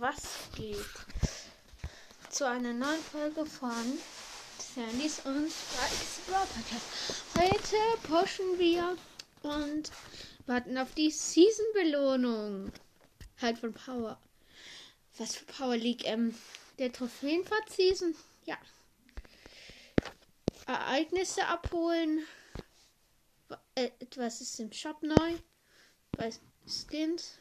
Was geht? Zu einer neuen Folge von Sandys und Spikes Brawl. Heute pushen wir und warten auf die Season-Belohnung. Halt von Power. Was für Power League? Ähm, der Trophäenfahrt-Season? Ja. Ereignisse abholen. Äh, was ist im Shop neu? Bei Skins.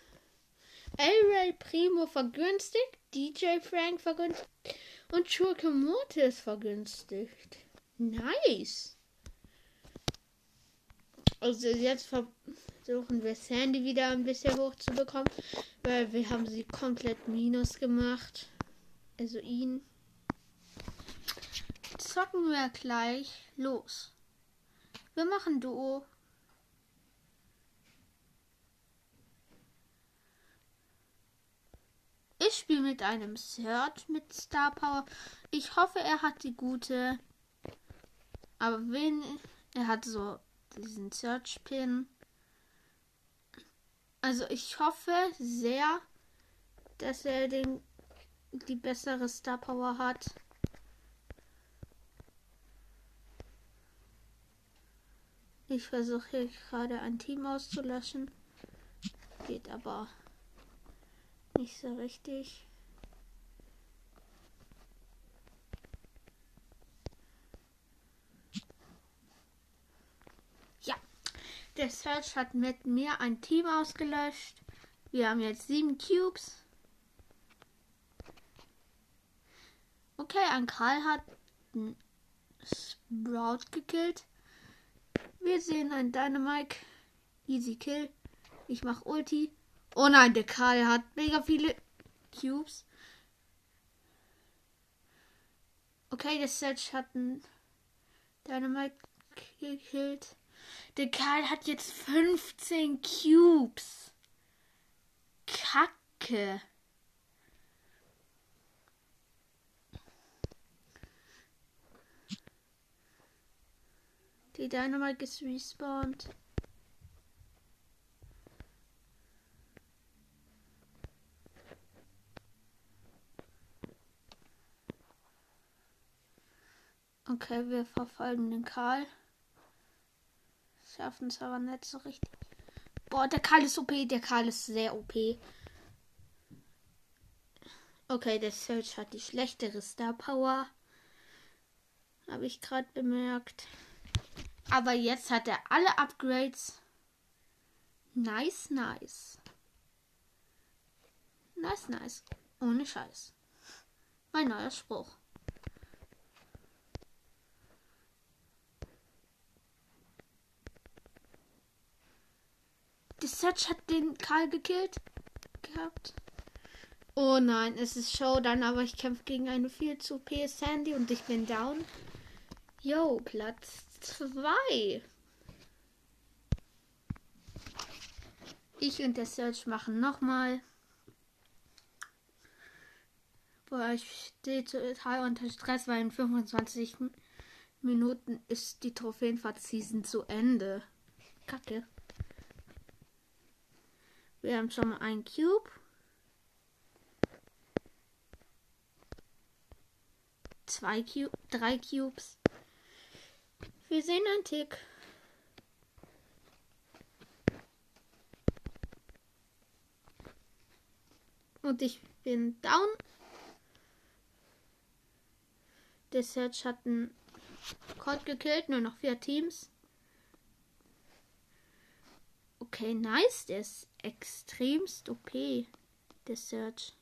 El Primo vergünstigt, DJ Frank vergünstigt und Schurke Mortis vergünstigt. Nice. Also jetzt versuchen wir Sandy wieder ein bisschen hochzubekommen, weil wir haben sie komplett minus gemacht. Also ihn. Zocken wir gleich los. Wir machen Duo. Ich spiele mit einem Search mit Star Power. Ich hoffe, er hat die gute. Aber wen. Er hat so diesen Search Pin. Also ich hoffe sehr, dass er den die bessere Star Power hat. Ich versuche hier gerade ein Team auszulöschen. Geht aber nicht so richtig. Ja, der Search hat mit mir ein Team ausgelöscht. Wir haben jetzt sieben Cubes. Okay, ein Karl hat einen Sprout gekillt. Wir sehen ein Dynamite. Easy Kill. Ich mach Ulti. Oh nein, der Karl hat mega viele Cubes. Okay, der Sedge hat einen Dynamite gekillt. Der Karl hat jetzt 15 Cubes. Kacke. Die Dynamite ist respawned. Okay, wir verfolgen den Karl. Schaffen es aber nicht so richtig. Boah, der Karl ist OP. Der Karl ist sehr OP. Okay, der Search hat die schlechtere Star Power. Habe ich gerade bemerkt. Aber jetzt hat er alle Upgrades. Nice, nice. Nice, nice. Ohne Scheiß. Mein neuer Spruch. Die Satch hat den Karl gekillt. Gehabt. Oh nein, es ist Showdown, aber ich kämpfe gegen eine viel zu OP Sandy und ich bin down. Yo, Platz 2. Ich und der Search machen nochmal. Boah, ich stehe total unter Stress, weil in 25 Minuten ist die Trophäenfahrt-Season zu Ende. Kacke. Wir haben schon mal einen Cube. Zwei Cube, drei Cubes. Wir sehen einen Tick. Und ich bin down. Der Search hat einen Code gekillt, nur noch vier Teams. Okay, nice. Der ist extremst OP. Der Search.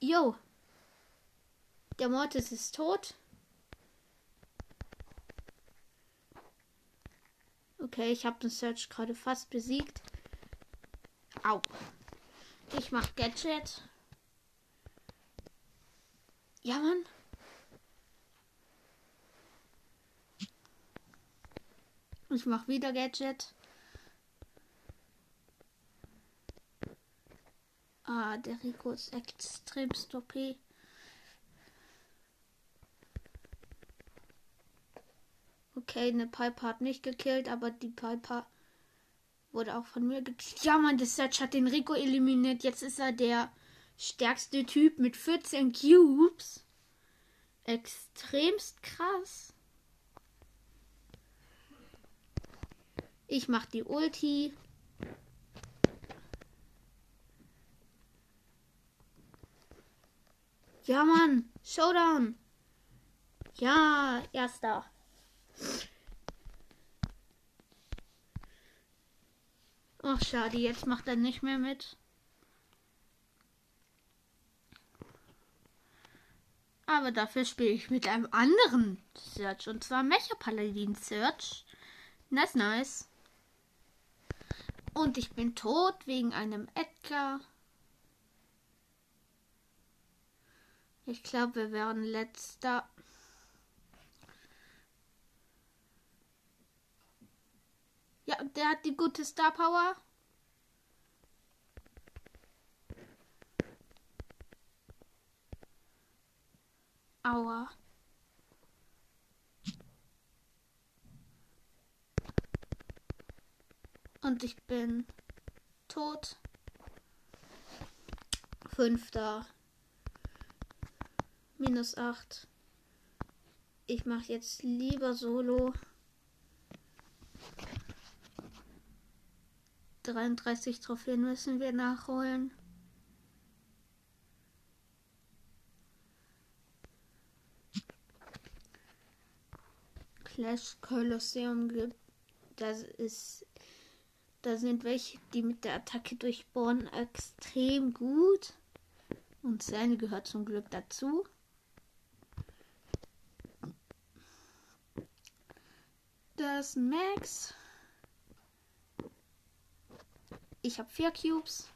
Jo. Der Mortis ist tot. Okay, ich habe den Search gerade fast besiegt. Au. Ich mach Gadget. Ja, Mann. Ich mach wieder Gadget. Ah, der Rico ist extrem OP. Okay, eine Piper hat mich gekillt, aber die Piper wurde auch von mir gekillt. Ja, das Search hat den Rico eliminiert. Jetzt ist er der stärkste Typ mit 14 Cubes. Extremst krass. Ich mach die Ulti. Ja, Mann. Showdown. Ja, erster. Ach, schade, jetzt macht er nicht mehr mit. Aber dafür spiele ich mit einem anderen Search und zwar Mecha Paladin Search. Nice, nice. Und ich bin tot wegen einem Edgar. Ich glaube, wir werden letzter. Ja, der hat die gute Star Power. Aua. Und ich bin tot. Fünfter. Minus acht. Ich mache jetzt lieber Solo. 33 Trophäen müssen wir nachholen. Clash Colosseum gibt. Das ist. Da sind welche, die mit der Attacke durchbohren, extrem gut. Und seine gehört zum Glück dazu. Das Max. Ich habe vier Cubes.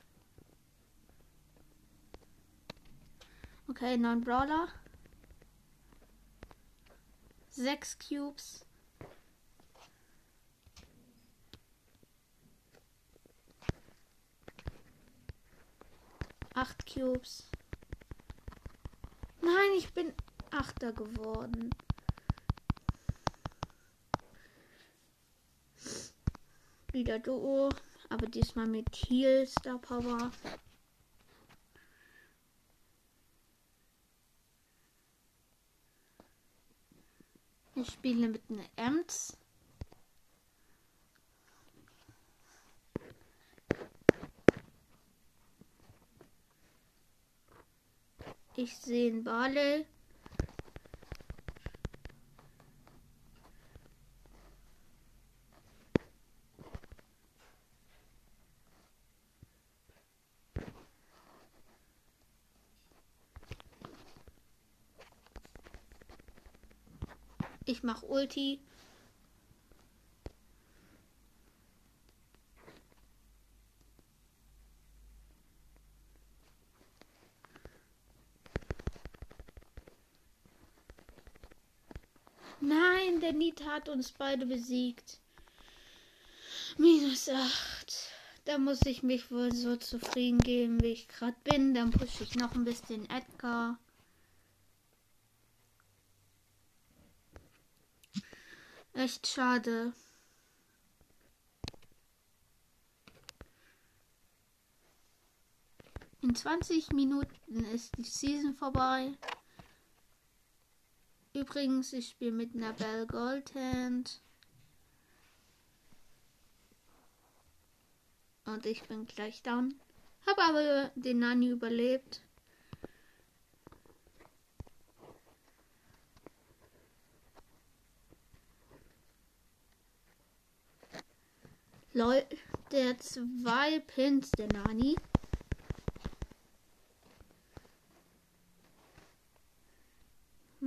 Okay, neun Brawler. Sechs Cubes. Acht Cubes. Nein, ich bin Achter geworden. Wieder Duo, aber diesmal mit Heal Star Power. Ich spiele mit einer Ems. Ich sehe einen Barley. Ich mach Ulti. Nein, der Nita hat uns beide besiegt. Minus 8. Da muss ich mich wohl so zufrieden geben, wie ich gerade bin. Dann pushe ich noch ein bisschen Edgar. Echt schade. In 20 Minuten ist die Season vorbei. Übrigens, ich spiele mit einer Bell Goldhand. Und ich bin gleich down. Habe aber den Nani überlebt. Lol, der zwei Pins, der Nani.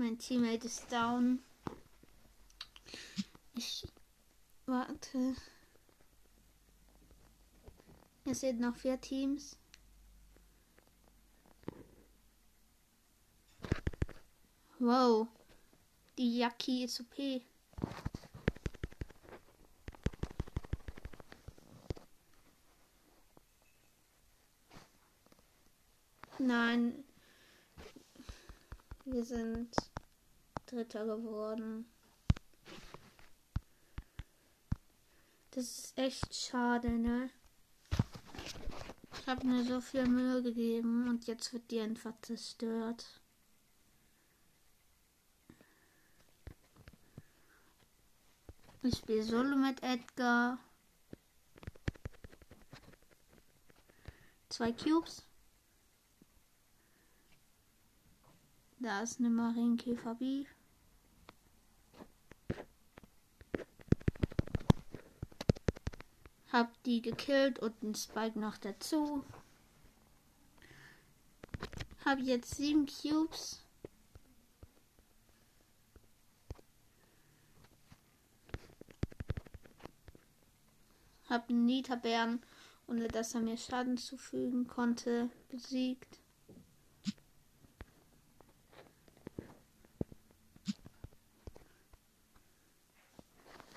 Mein Teammate ist down. Ich warte. Es sind noch vier Teams. Wow. Die Jackie ist OP. Nein. Wir sind Dritter geworden. Das ist echt schade, ne? Ich habe mir so viel Mühe gegeben und jetzt wird die einfach zerstört. Ich spiele Solo mit Edgar. Zwei Cubes. Da ist eine Marienkäfer B. Hab die gekillt und einen Spike noch dazu. Hab jetzt sieben Cubes. Hab einen Nita-Bären, ohne dass er mir Schaden zufügen konnte, besiegt.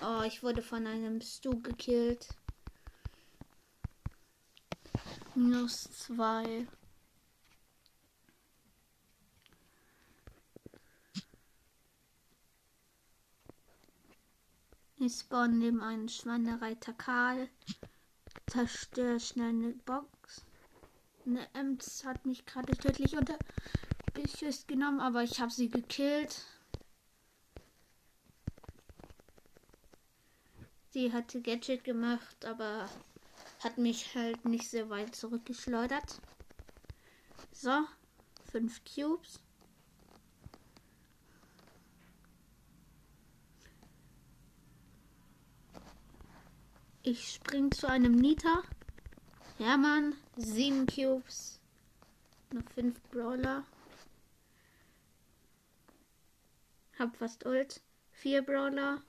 Oh, ich wurde von einem Stu gekillt. Minus zwei. Ich spawn neben einem Schweinereiter Karl. Zerstöre schnell eine Box. Eine Ems hat mich gerade tödlich unter Beschuss genommen, aber ich habe sie gekillt. Sie hatte Gadget gemacht, aber hat mich halt nicht sehr weit zurückgeschleudert. So, fünf Cubes. Ich spring zu einem Nita. Ja, Mann. Sieben Cubes. Noch fünf Brawler. Hab fast Ult. Vier Brawler.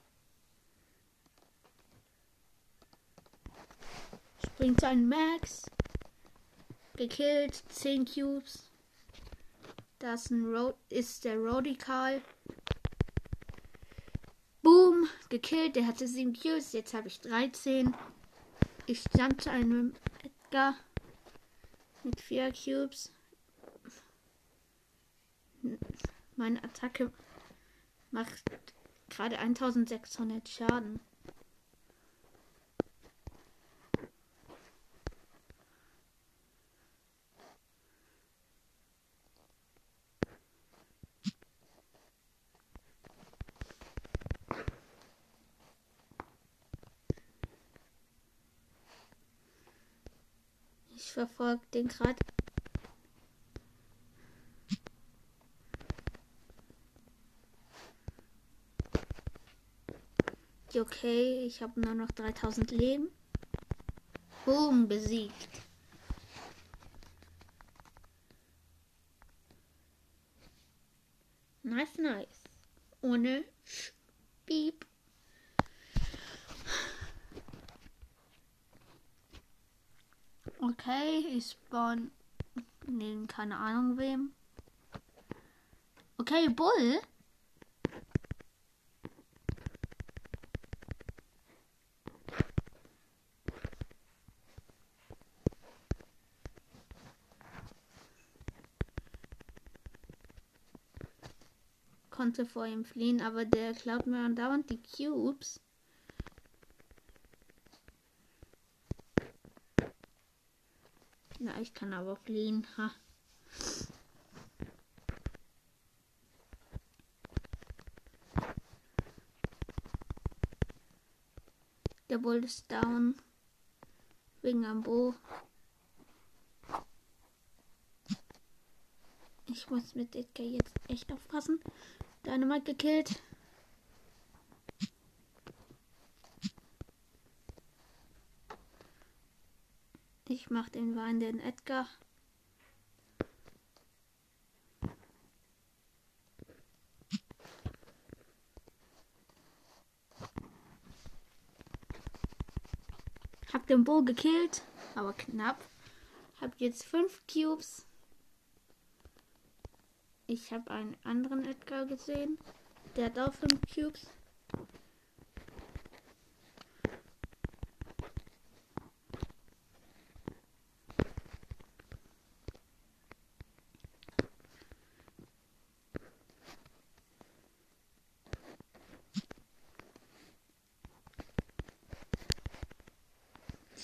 Bringt einen Max. Gekillt. 10 Cubes. Das ist, ein Road, ist der Radical. Boom. Gekillt. Der hatte 7 Cubes. Jetzt habe ich 13. Ich stand zu einem Edgar. Mit 4 Cubes. Meine Attacke macht gerade 1600 Schaden. Verfolgt den gerade. Okay, ich habe nur noch 3000 Leben. Boom, besiegt. Nice, nice. Ohne Piep. Okay, ich spawn neben keine Ahnung wem. Okay, Bull. Konnte vor ihm fliehen, aber der klaut mir andauernd die Cubes. Na, ich kann aber fliehen. Ha. Der Bull ist down. Wegen am Bo. Ich muss mit Edgar jetzt echt aufpassen. Dynamite gekillt. Ich mach den Wein den Edgar. Hab den Bull gekillt, aber knapp. Hab jetzt fünf Cubes. Ich habe einen anderen Edgar gesehen. Der hat auch fünf Cubes.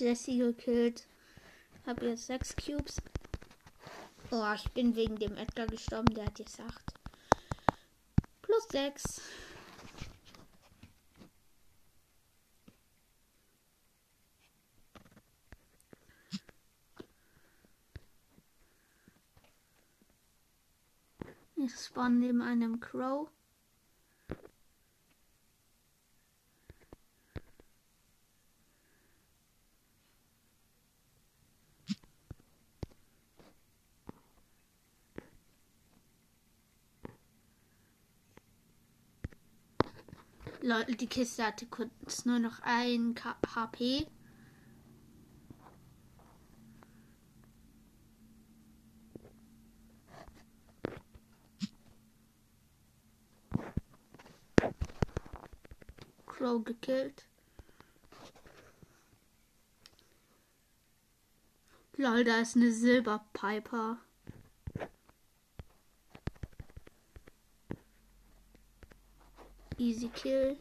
Jessie gekillt. Habe jetzt sechs Cubes. Oh, ich bin wegen dem Edgar gestorben. Der hat jetzt acht. Plus sechs. Ich spawn neben einem Crow. Leute, die Kiste hatte kurz nur noch ein K HP. Crow gekillt. Lol, da ist eine Silberpiper. Easy Kill.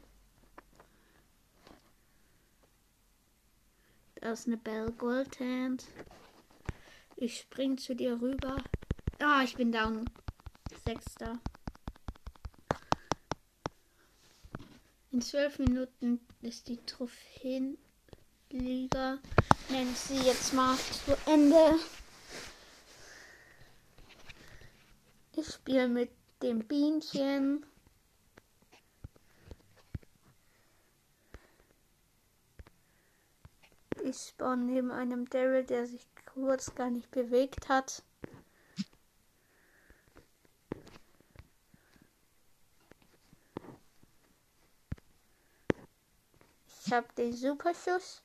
Da ist eine Bell Goldhand. Ich spring zu dir rüber. Ah, ich bin down. Sechster. In zwölf Minuten ist die Trophäenliga, nennt sie jetzt mal zu Ende. Ich spiele mit dem Bienchen. Ich spawn neben einem Daryl, der sich kurz gar nicht bewegt hat. Ich habe den Superschuss.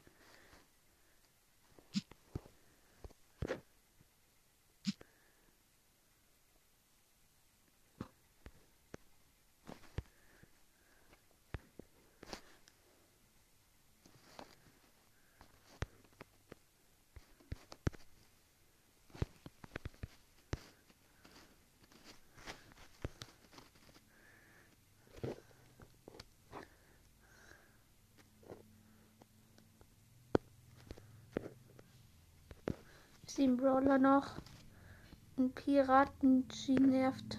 Sieben Brawler noch. Ein Piraten G nervt.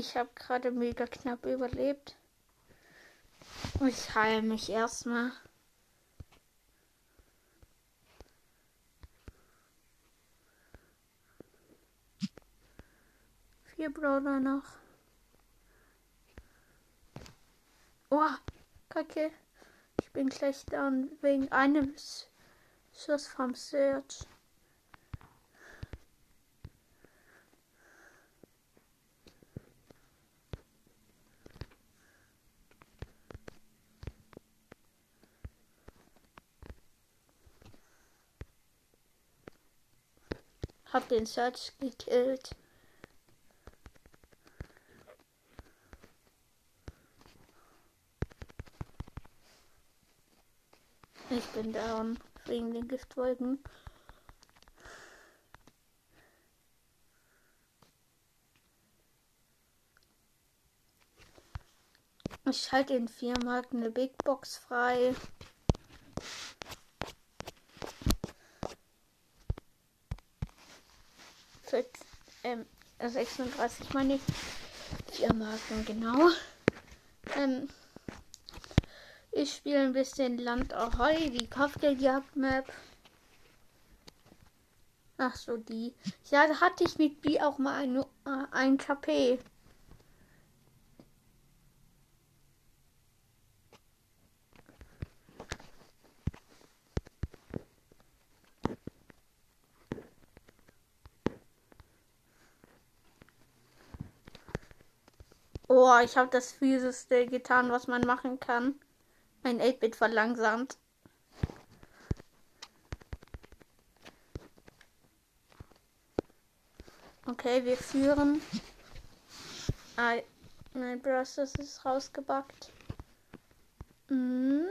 Ich habe gerade mega knapp überlebt. Ich heile mich erstmal. Vier Brawler noch. Oh, kacke. Ich bin gleich down wegen einem Schuss vom Search. Hab den Search gekillt. Ich bin down wegen den Giftwolken. Ich schalte in vier Marken eine Big Box frei. Für ähm, 36 meine ich. Vier Marken, genau. Ähm, ich spiele ein bisschen Land Ahoi, die Kopfgeldjagd-Map. Ach so, die. Ja, da hatte ich mit B auch mal ein, äh, ein KP. Ich habe das Fieseste getan, was man machen kann. Mein 8-Bit verlangsamt. Okay, wir führen. Ah, mein Bros, ist rausgebackt. Mhm.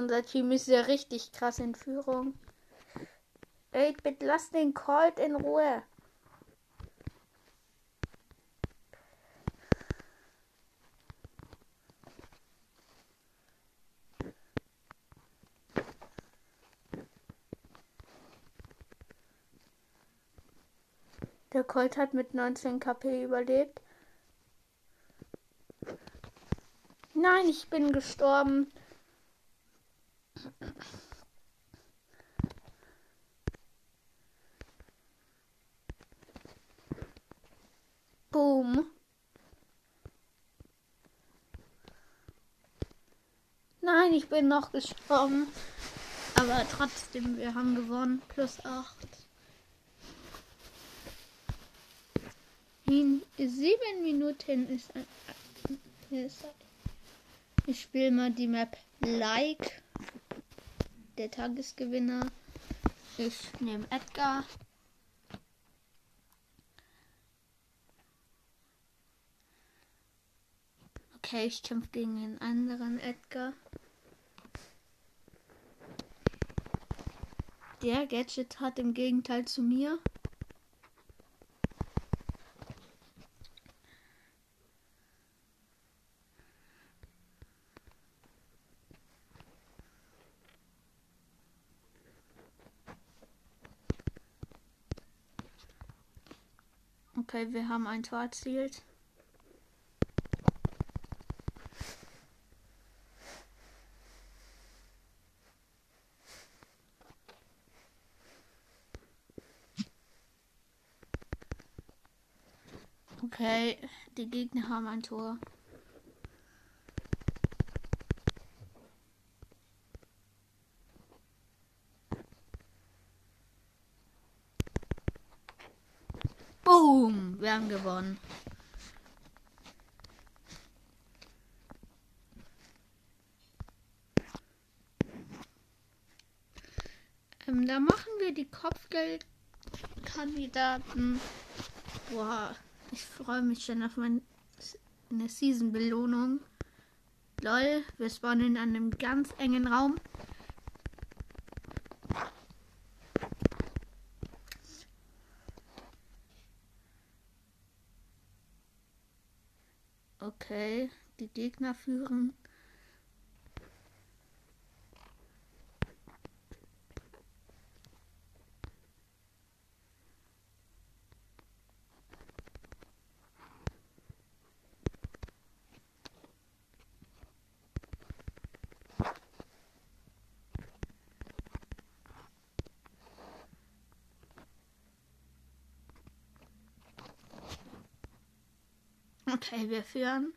Unser Team ist ja richtig krass in Führung. 8-Bit, lass den Colt in Ruhe. Der Colt hat mit 19 KP überlebt. Nein, ich bin gestorben. Boom. Nein, ich bin noch gestorben. Aber trotzdem, wir haben gewonnen. Plus 8. In sieben Minuten ist, ist ich spiele mal die Map Like. Der Tagesgewinner. Ich nehme Edgar. Okay, ich kämpfe gegen einen anderen Edgar. Der Gadget hat im Gegenteil zu mir Okay, wir haben ein Tor erzielt. Okay, die Gegner haben ein Tor. Boom! Wir haben gewonnen. Ähm, da machen wir die Kopfgeldkandidaten. Boah, ich freue mich schon auf meine Season-Belohnung. Lol, wir spawnen in einem ganz engen Raum. Okay, die Gegner führen. Okay, wir führen.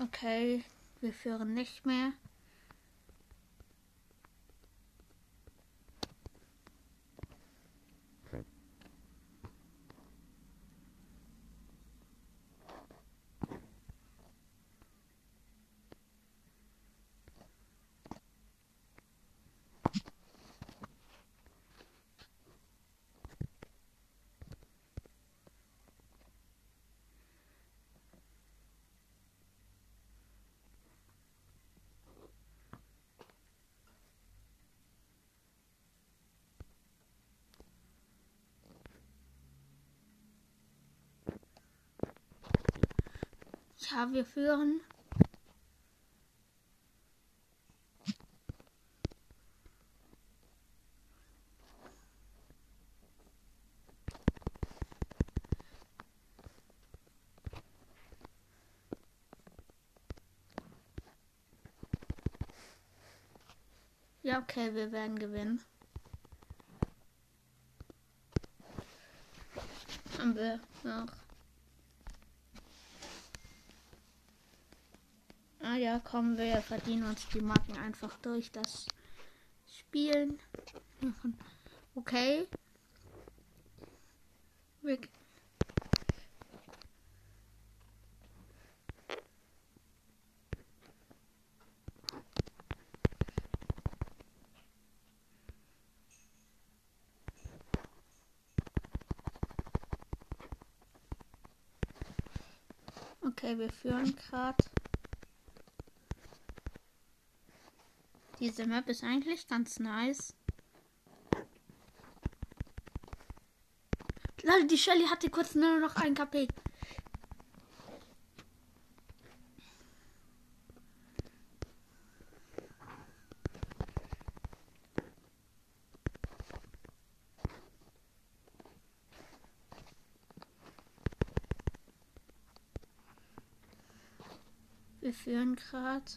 Okay, wir führen nicht mehr. Ja, wir führen. Ja, okay, wir werden gewinnen. Haben wir noch ja, kommen wir verdienen uns die Marken einfach durch das Spielen. Okay. Wir Okay, wir führen gerade. Diese Map ist eigentlich ganz nice. Leute, die Shelly hatte kurz nur noch ein KP. Wir führen gerade.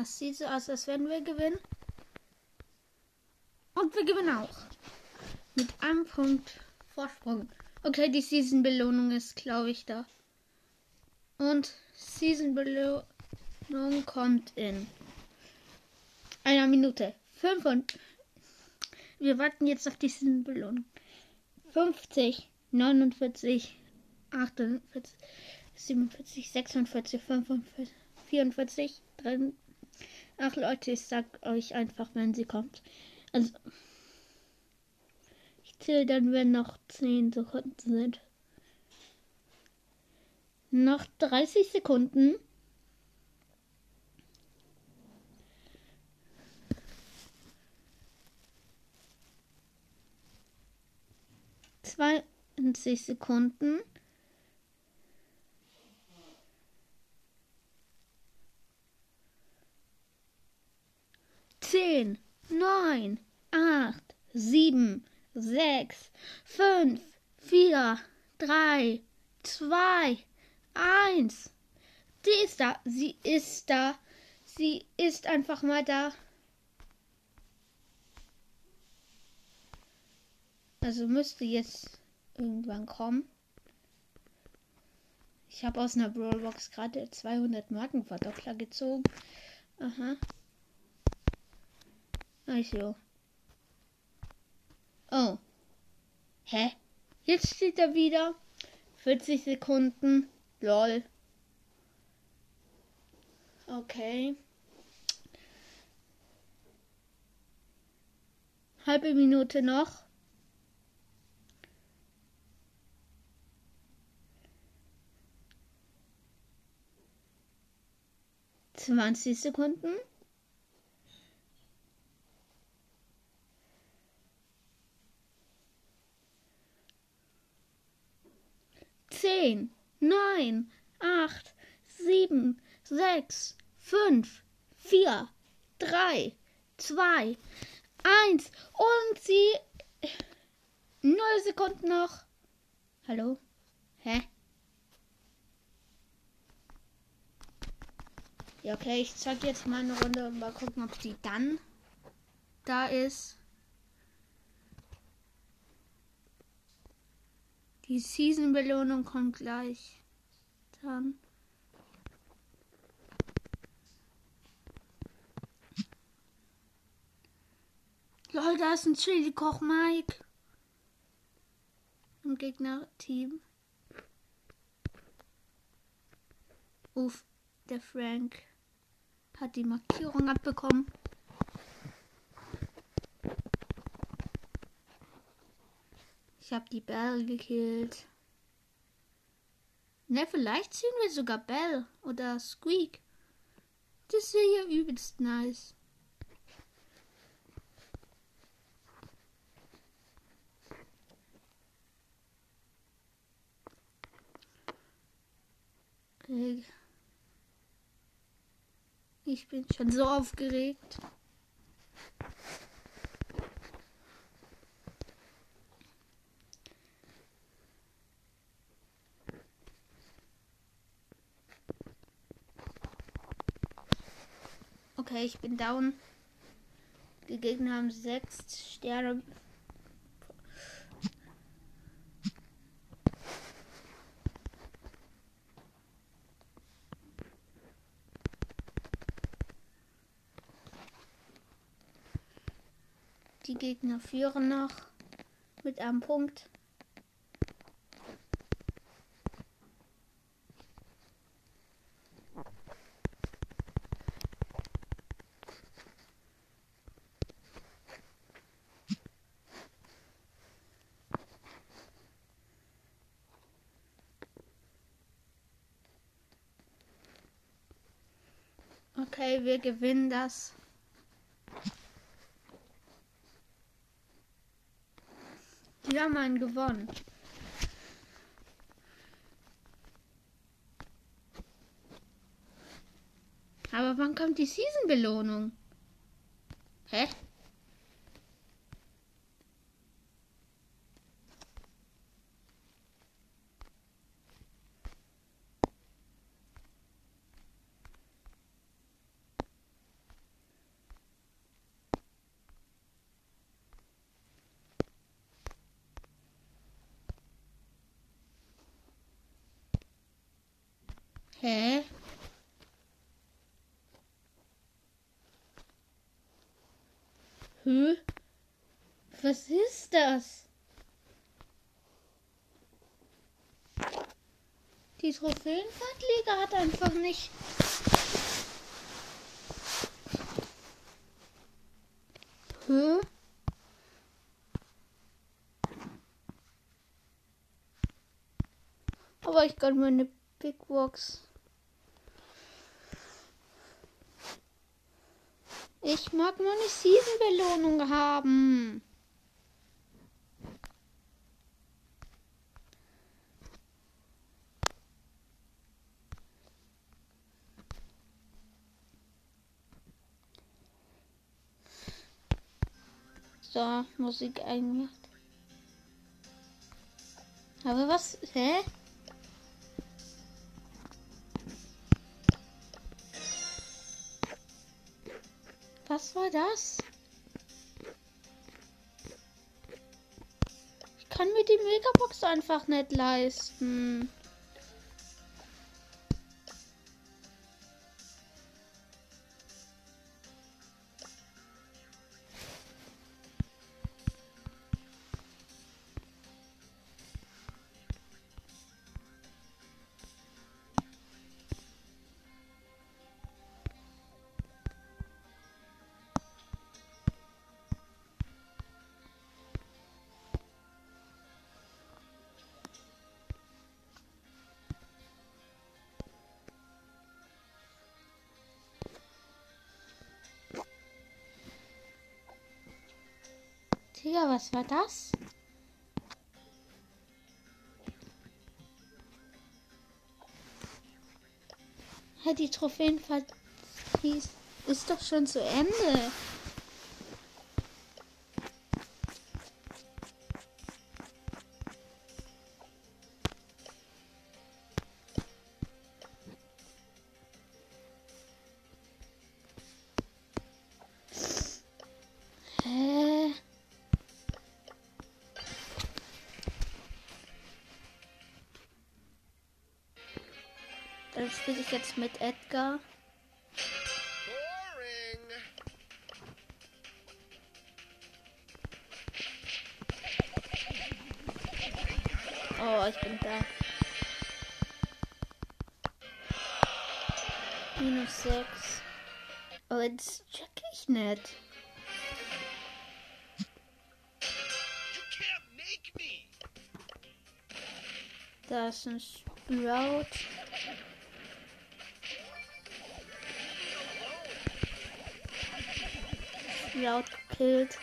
Es sieht so aus, als wenn wir gewinnen. Und wir gewinnen auch. Mit einem Punkt Vorsprung. Okay, die Season-Belohnung ist, glaube ich, da. Und Season-Belohnung kommt in einer Minute. Fünf und wir warten jetzt auf die Season-Belohnung. 50, 49, 48, 47, 46, 45, 44, 3, Ach Leute, ich sag euch einfach, wenn sie kommt. Also ich zähle dann, wenn noch 10 Sekunden sind. Noch 30 Sekunden. Zweiundzwanzig Sekunden. 10, 9, 8, 7, 6, 5, 4, 3, 2, 1. Sie ist da. Sie ist da. Sie ist einfach mal da. Also müsste jetzt irgendwann kommen. Ich habe aus einer Brawlbox gerade 200 Markenverdoppler gezogen. Aha. Also. Oh. Hä? Jetzt steht er wieder. 40 Sekunden. Lol. Okay. Halbe Minute noch. Zwanzig Sekunden. 10, 9, 8, 7, 6, 5, 4, 3, 2, 1 und sie 0 Sekunden noch. Hallo? Hä? Ja, okay, ich zeig jetzt mal eine Runde und mal gucken, ob sie dann da ist. Die Season-Belohnung kommt gleich. Dann. Lol, da ist ein Chili-Koch, Mike. Im Gegner-Team. Uff, der Frank hat die Markierung abbekommen. Ich habe die Bell gekillt. Ne, vielleicht ziehen wir sogar Bell oder Squeak. Das wäre ja übelst nice. Ich bin schon so aufgeregt. Okay, ich bin down. Die Gegner haben sechs Sterne. Die Gegner führen noch mit einem Punkt. Okay, wir gewinnen das. Die haben einen gewonnen. Aber wann kommt die Season-Belohnung? Hä? Hä? Was ist das? Die Trophäenvertleger hat einfach nicht. Hä? Aber ich kann meine Big Box. Ich mag nur eine Season-Belohnung haben. So, Musik eingemacht. Aber was? Hä? Was war das? Ich kann mir die Megabox einfach nicht leisten. Was war das? Hey, die Trophäenfahrt ist doch schon zu Ende. Ist ein Sprout. Gekillt.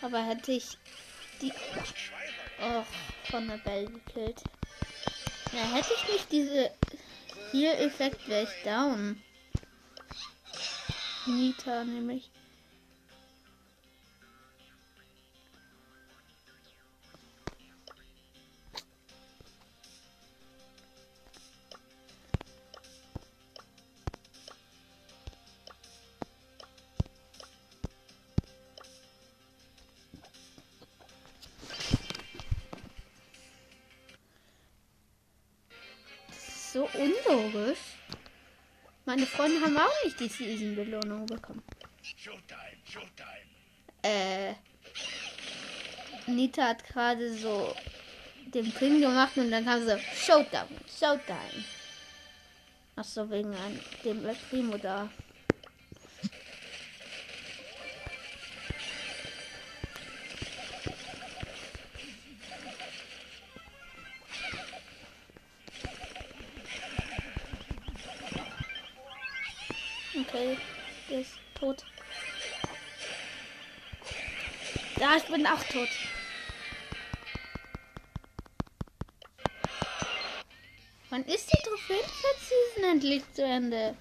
Aber hätte ich die. Oh, von der Bell gekillt. Ja, hätte ich nicht diese hier Effekt, wäre ich down. Nita nämlich. So unlogisch. Meine Freunde haben auch nicht die Season-Belohnung bekommen. Showtime, Showtime. Äh. Nita hat gerade so den Pin gemacht und dann haben sie Showtime, Showtime. Ach so, wegen dem Primo da. Ende?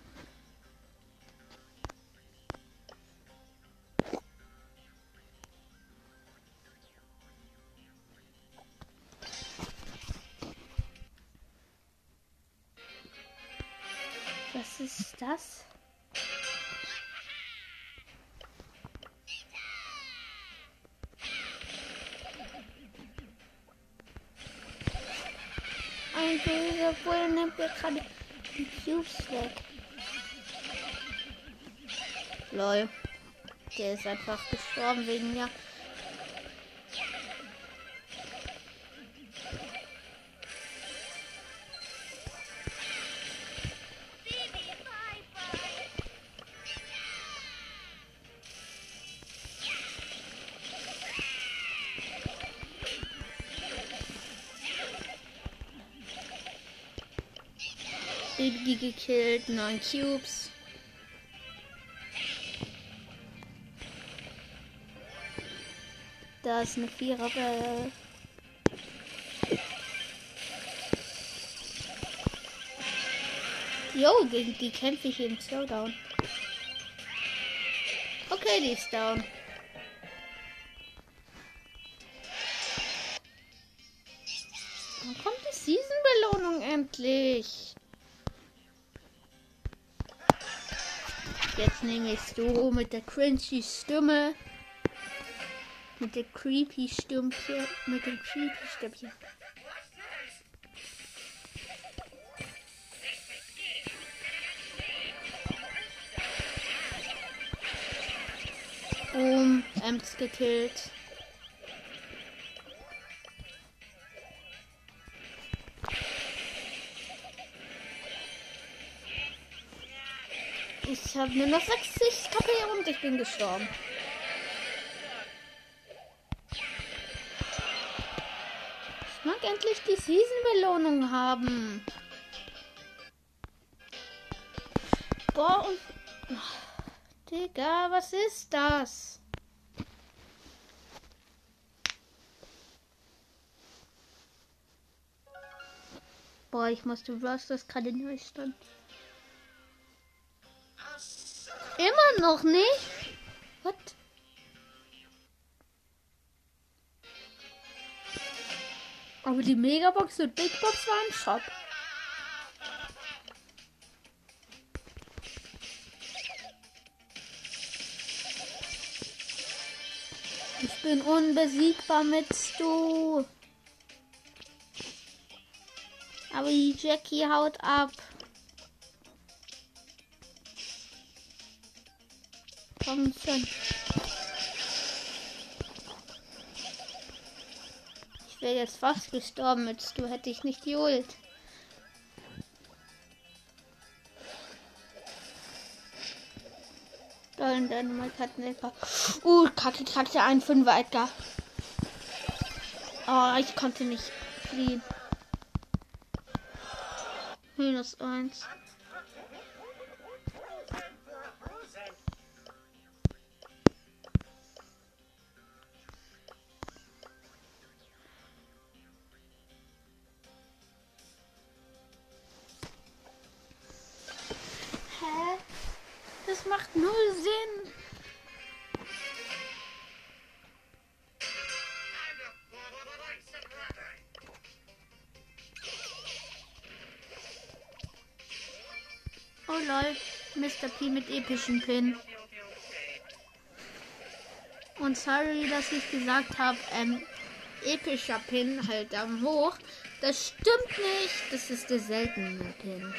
Was ist das? Ein böser Bull nimmt mir gerade die Cubes weg. Lol. Der ist einfach gestorben wegen mir. Gekillt, 9 Cubes. Da ist eine Viererbell. Jo, gegen die kämpfe ich im Slowdown. Okay, die ist down. Wann kommt die Season-Belohnung endlich? Jetzt nehme ich so mit der cringy Stimme. Mit der creepy Stimmchen. Mit dem creepy Stimmchen. Boom, Ems gekillt. Ich habe nur noch 60 KP und ich bin gestorben. Ich mag endlich die Season-Belohnung haben. Boah, und. Digga, was ist das? Boah, ich musste Rosters gerade neu stand. Immer noch nicht? What? Aber die Megabox und Big Box waren Shop. Ich bin unbesiegbar mit Stu. Aber die Jackie haut ab. Komm schon. Ich wäre jetzt fast gestorben, jetzt du hätte ich nicht geholt. Dollen Dynamite hat einen Lecker. Uh, kacke, kacke, ein Fünfer Edgar. Oh, ich konnte nicht fliehen. Minus eins. Mit epischen Pin. Und sorry, dass ich gesagt habe, ähm, epischer Pin, halt Daumen hoch. Das stimmt nicht. Das ist der seltene Pin.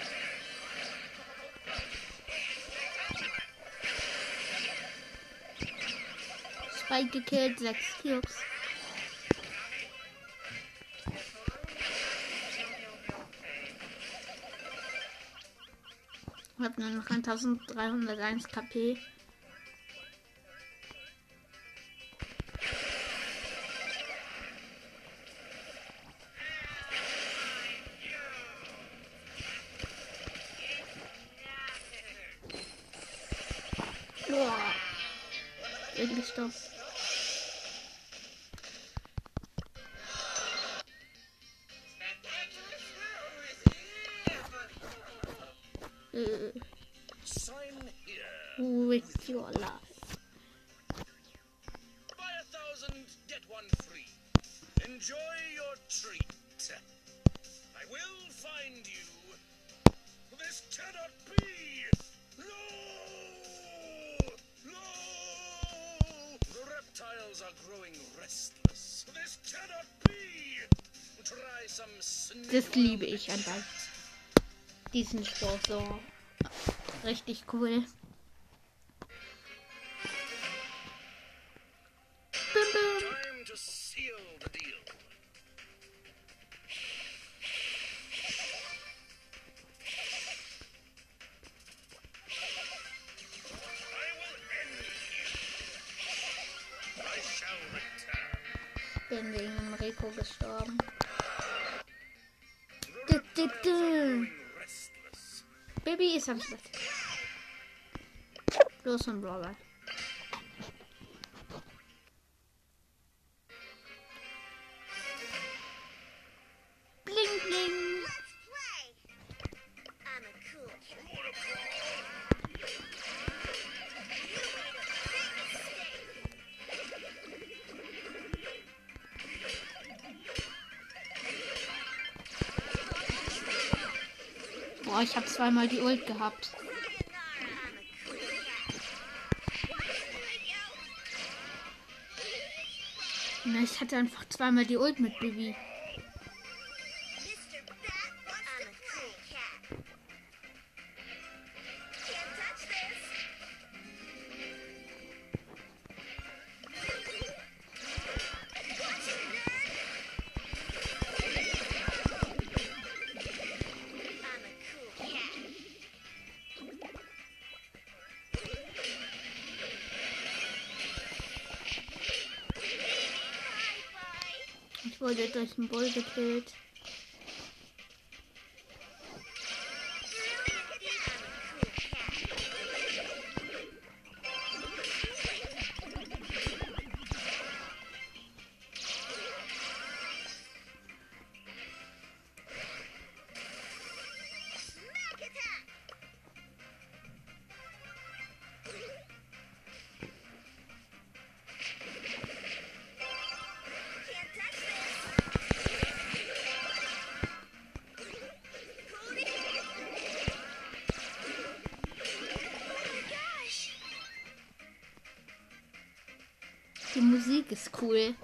Spike gekillt, 6 Cubes. Habe nur noch 1301 KP. With your life. Buy a thousand, get one free. Enjoy your treat. I will find you. This cannot be. No! No! The reptiles are growing restless. This cannot be. Try some Das liebe ich an diesen so. Richtig cool. Baby ist am Schluss. Ich habe zweimal die Ult gehabt. Na, ich hatte einfach zweimal die Ult mit Baby. Wurde durch den Bull gekillt. ist cool.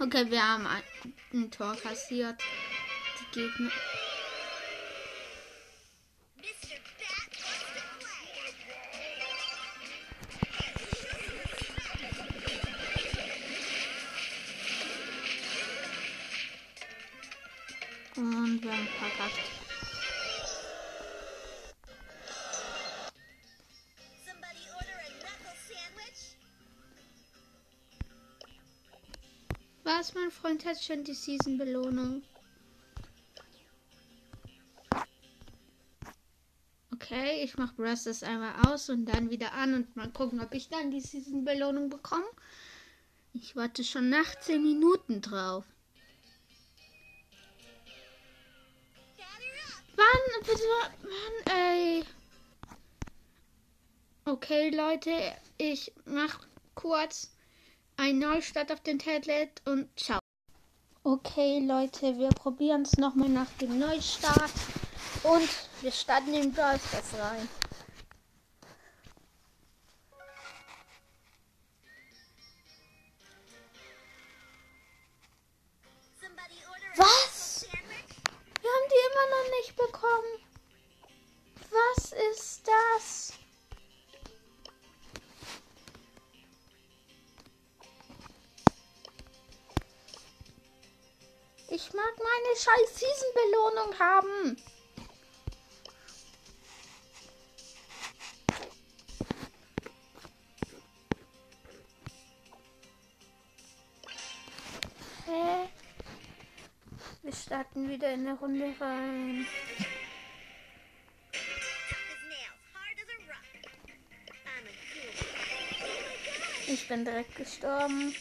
Okay, wir haben ein, ein Tor kassiert. Die Gegner. Mein Freund hat schon die Season-Belohnung. Okay, ich mache Brazos einmal aus und dann wieder an und mal gucken, ob ich dann die Season-Belohnung bekomme. Ich warte schon nach 10 Minuten drauf. Wann? Bitte, Mann, ey. Okay, Leute, ich mach kurz einen Neustart auf dem Tablet und ciao. Okay, Leute, wir probieren es nochmal nach dem Neustart und wir starten den Brawl rein. Was? Wir haben die immer noch nicht bekommen. Was ist das? Ich mag meine scheiß Season-Belohnung haben. Hä? Wir starten wieder in der Runde rein. Ich bin direkt gestorben.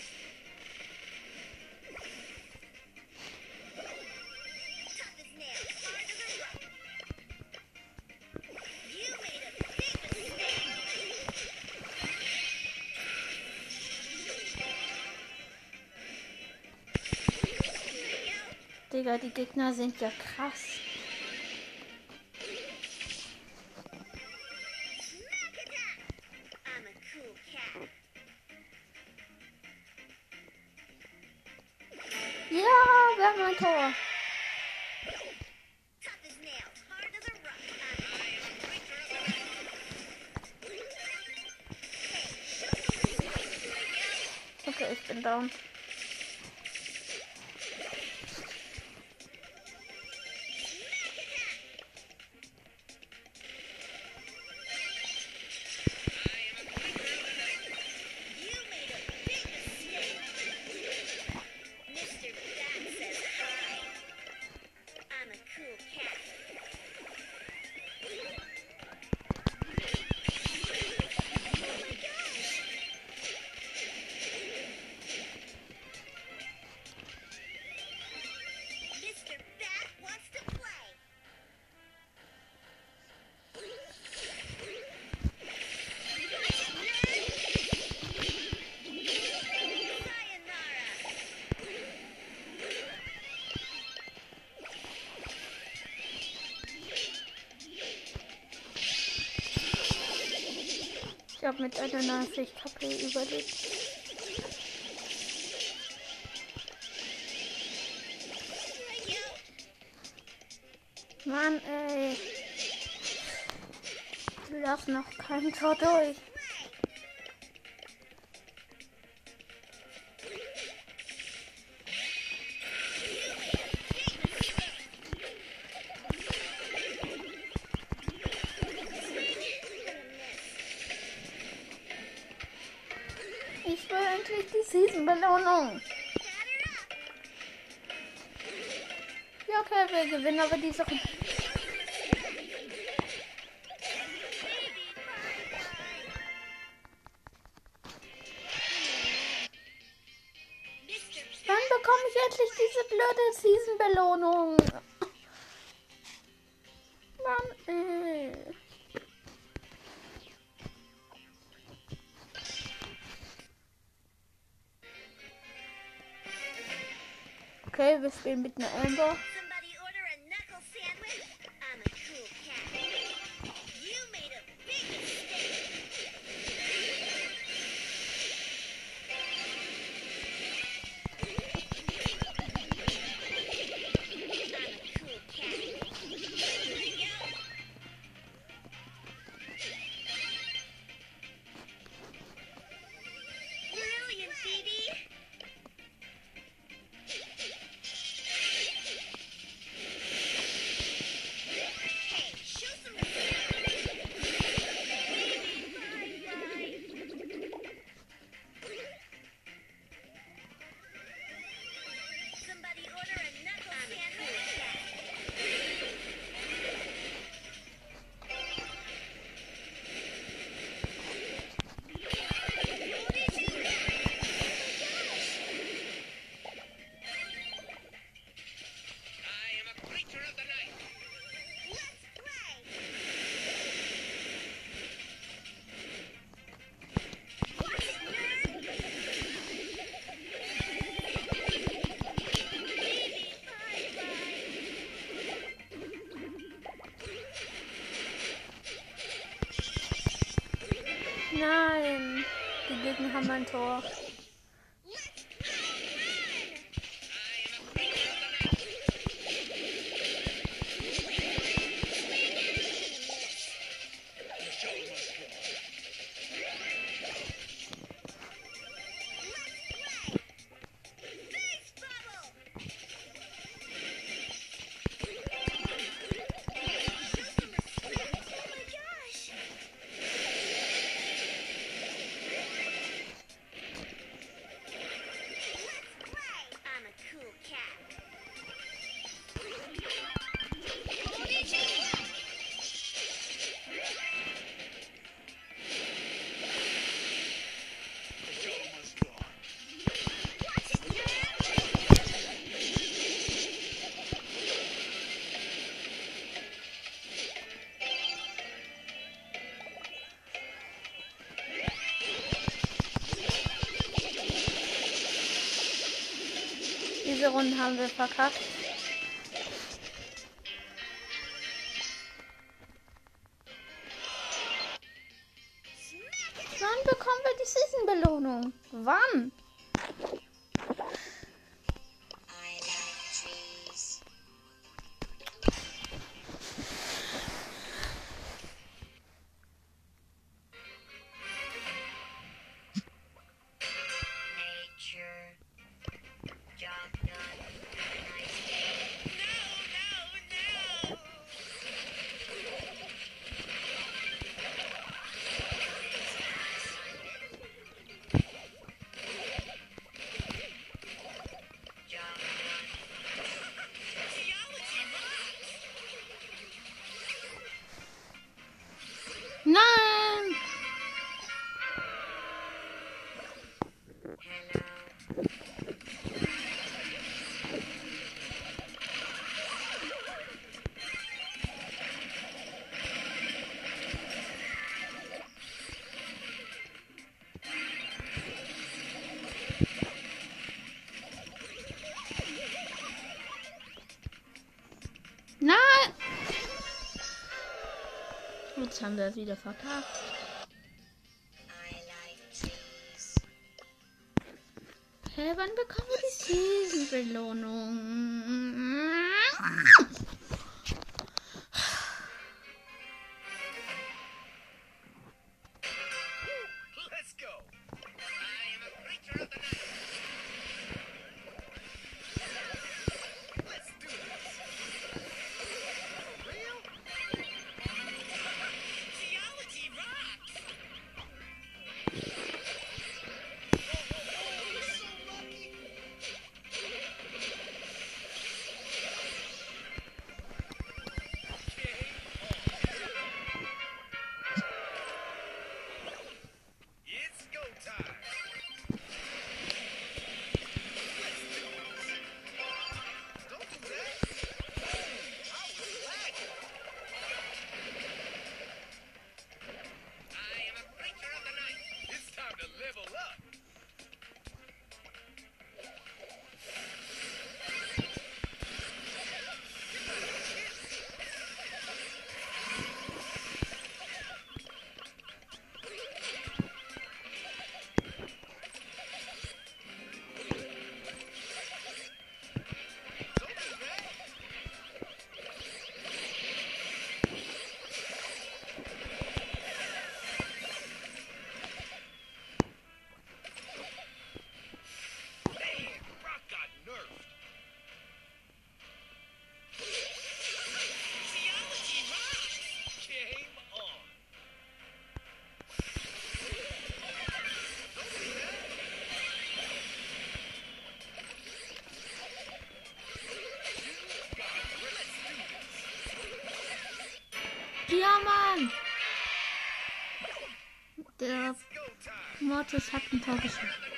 Digga, die Gegner sind ja krass. Ja, wir haben ein Tor. Okay, ich bin down. Ich habe mit 91 KP überlebt. Mann, ey. Du darfst noch kein Tor durch. Gewinnen aber Runde. Mr. Wann bekomme ich endlich diese blöde Season-Belohnung? Mann, ey. Okay, wir spielen mit einer Amber. Gegner haben ein Tor. Diese Runde haben wir verkackt. haben wir das wieder verkackt. Hä, hey, wann bekommen wir die Season-Belohnung? Karte ist Hackentaurische.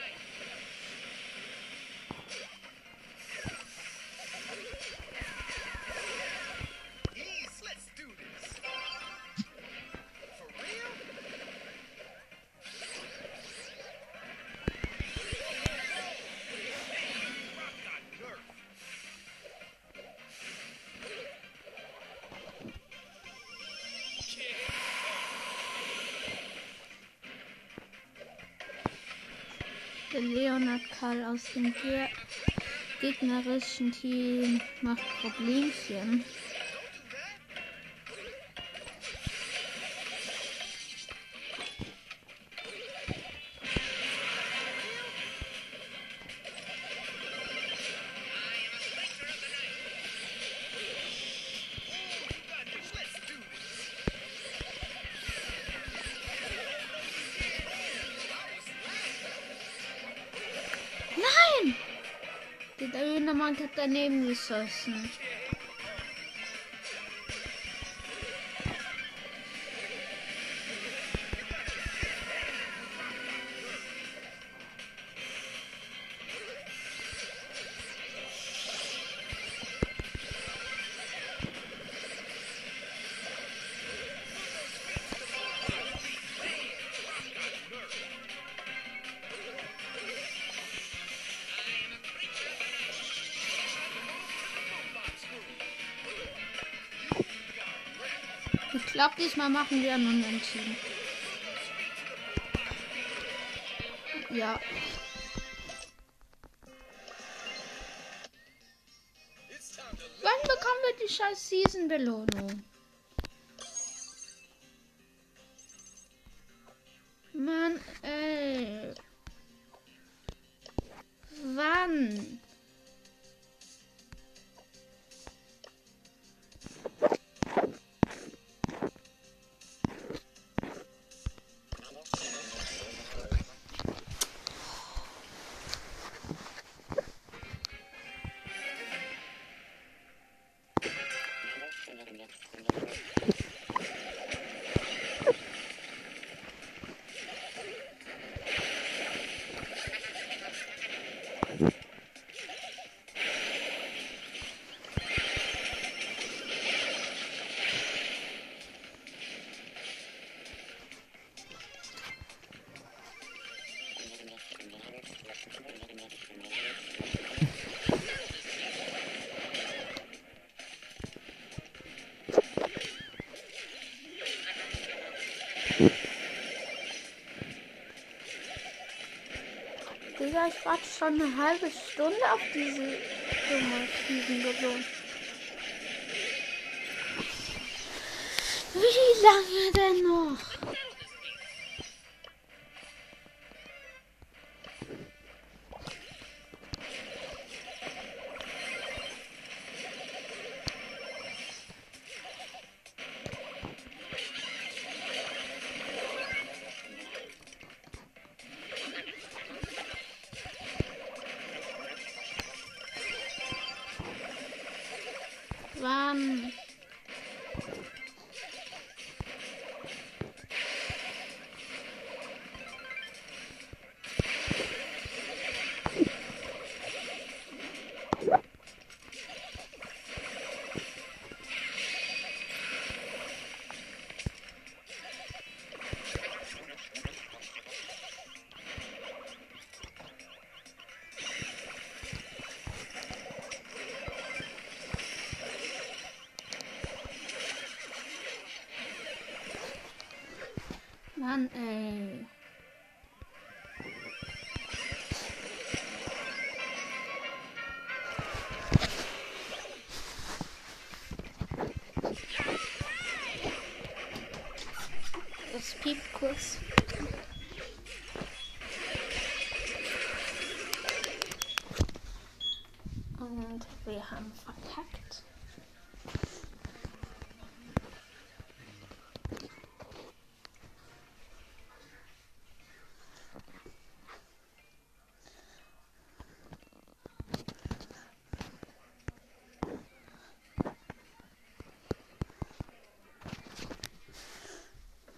Karl aus dem Ge gegnerischen Team macht Problemchen. könnte daneben geschossen. Glaube, diesmal machen wir einen Unentschieden. Ja, wann bekommen wir die scheiß Season-Belohnung? Digga, ich warte schon eine halbe Stunde auf diese dumme Season-Belohnung. Wie lange denn noch? Wann?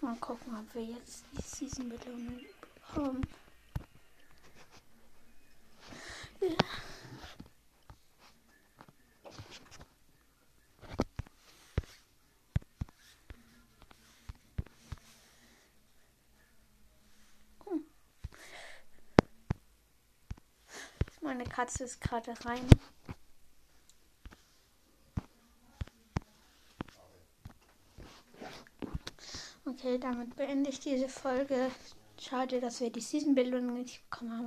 Mal gucken, ob wir jetzt die Season-Belohnung bekommen. Ja. Hm. Meine Katze ist gerade rein. Okay, damit beende ich diese Folge. Schade, dass wir die Season-Belohnung nicht bekommen haben.